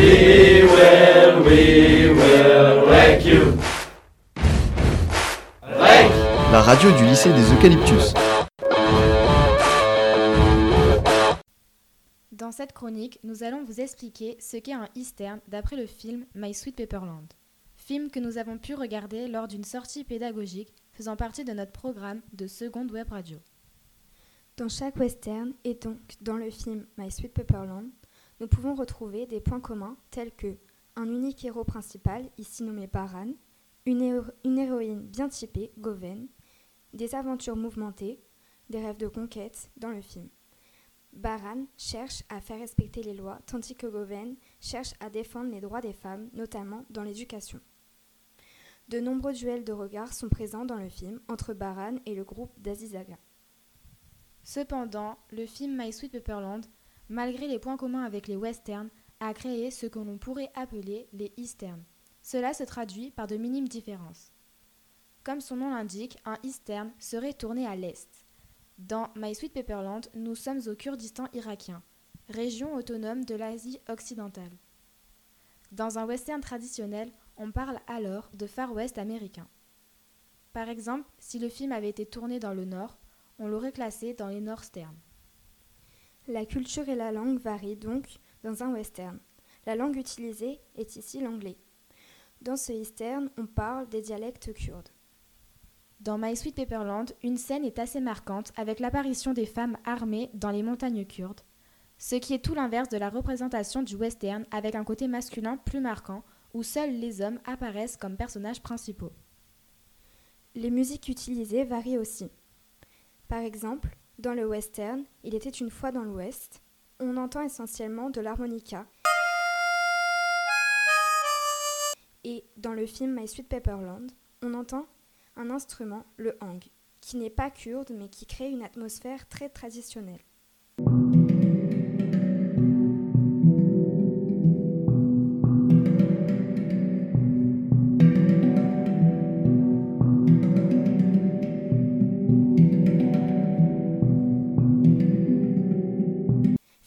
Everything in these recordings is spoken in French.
We will, we will wreck you. Wreck. La radio du lycée des Eucalyptus. Dans cette chronique, nous allons vous expliquer ce qu'est un eastern d'après le film My Sweet Pepperland. Film que nous avons pu regarder lors d'une sortie pédagogique faisant partie de notre programme de seconde web radio. Dans chaque western, et donc dans le film My Sweet Pepperland, nous pouvons retrouver des points communs tels que un unique héros principal, ici nommé Baran, une, héro- une héroïne bien typée, Goven, des aventures mouvementées, des rêves de conquête dans le film. Baran cherche à faire respecter les lois, tandis que Goven cherche à défendre les droits des femmes, notamment dans l'éducation. De nombreux duels de regards sont présents dans le film entre Baran et le groupe d'Azizaga. Cependant, le film My Sweet Pepperland, malgré les points communs avec les westerns, a créé ce que l'on pourrait appeler les easterns. Cela se traduit par de minimes différences. Comme son nom l'indique, un eastern serait tourné à l'est. Dans My Sweet Pepperland, nous sommes au Kurdistan irakien, région autonome de l'Asie occidentale. Dans un western traditionnel, on parle alors de Far West américain. Par exemple, si le film avait été tourné dans le nord, on l'aurait classé dans les Northsterns. La culture et la langue varient donc dans un western. La langue utilisée est ici l'anglais. Dans ce western, on parle des dialectes kurdes. Dans My Sweet Pepperland, une scène est assez marquante avec l'apparition des femmes armées dans les montagnes kurdes, ce qui est tout l'inverse de la représentation du western avec un côté masculin plus marquant où seuls les hommes apparaissent comme personnages principaux. Les musiques utilisées varient aussi. Par exemple, dans le western, il était une fois dans l'ouest, on entend essentiellement de l'harmonica. Et dans le film My Sweet Pepperland, on entend un instrument, le hang, qui n'est pas kurde mais qui crée une atmosphère très traditionnelle.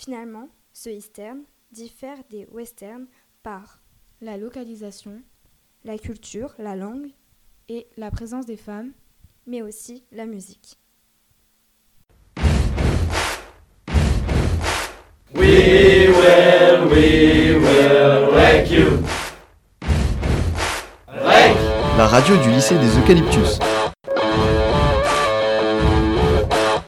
Finalement, ce eastern diffère des westerns par La localisation la culture, la langue, et la présence des femmes mais aussi la musique. We will, we will wreck you. Wreck. La radio du lycée des Eucalyptus.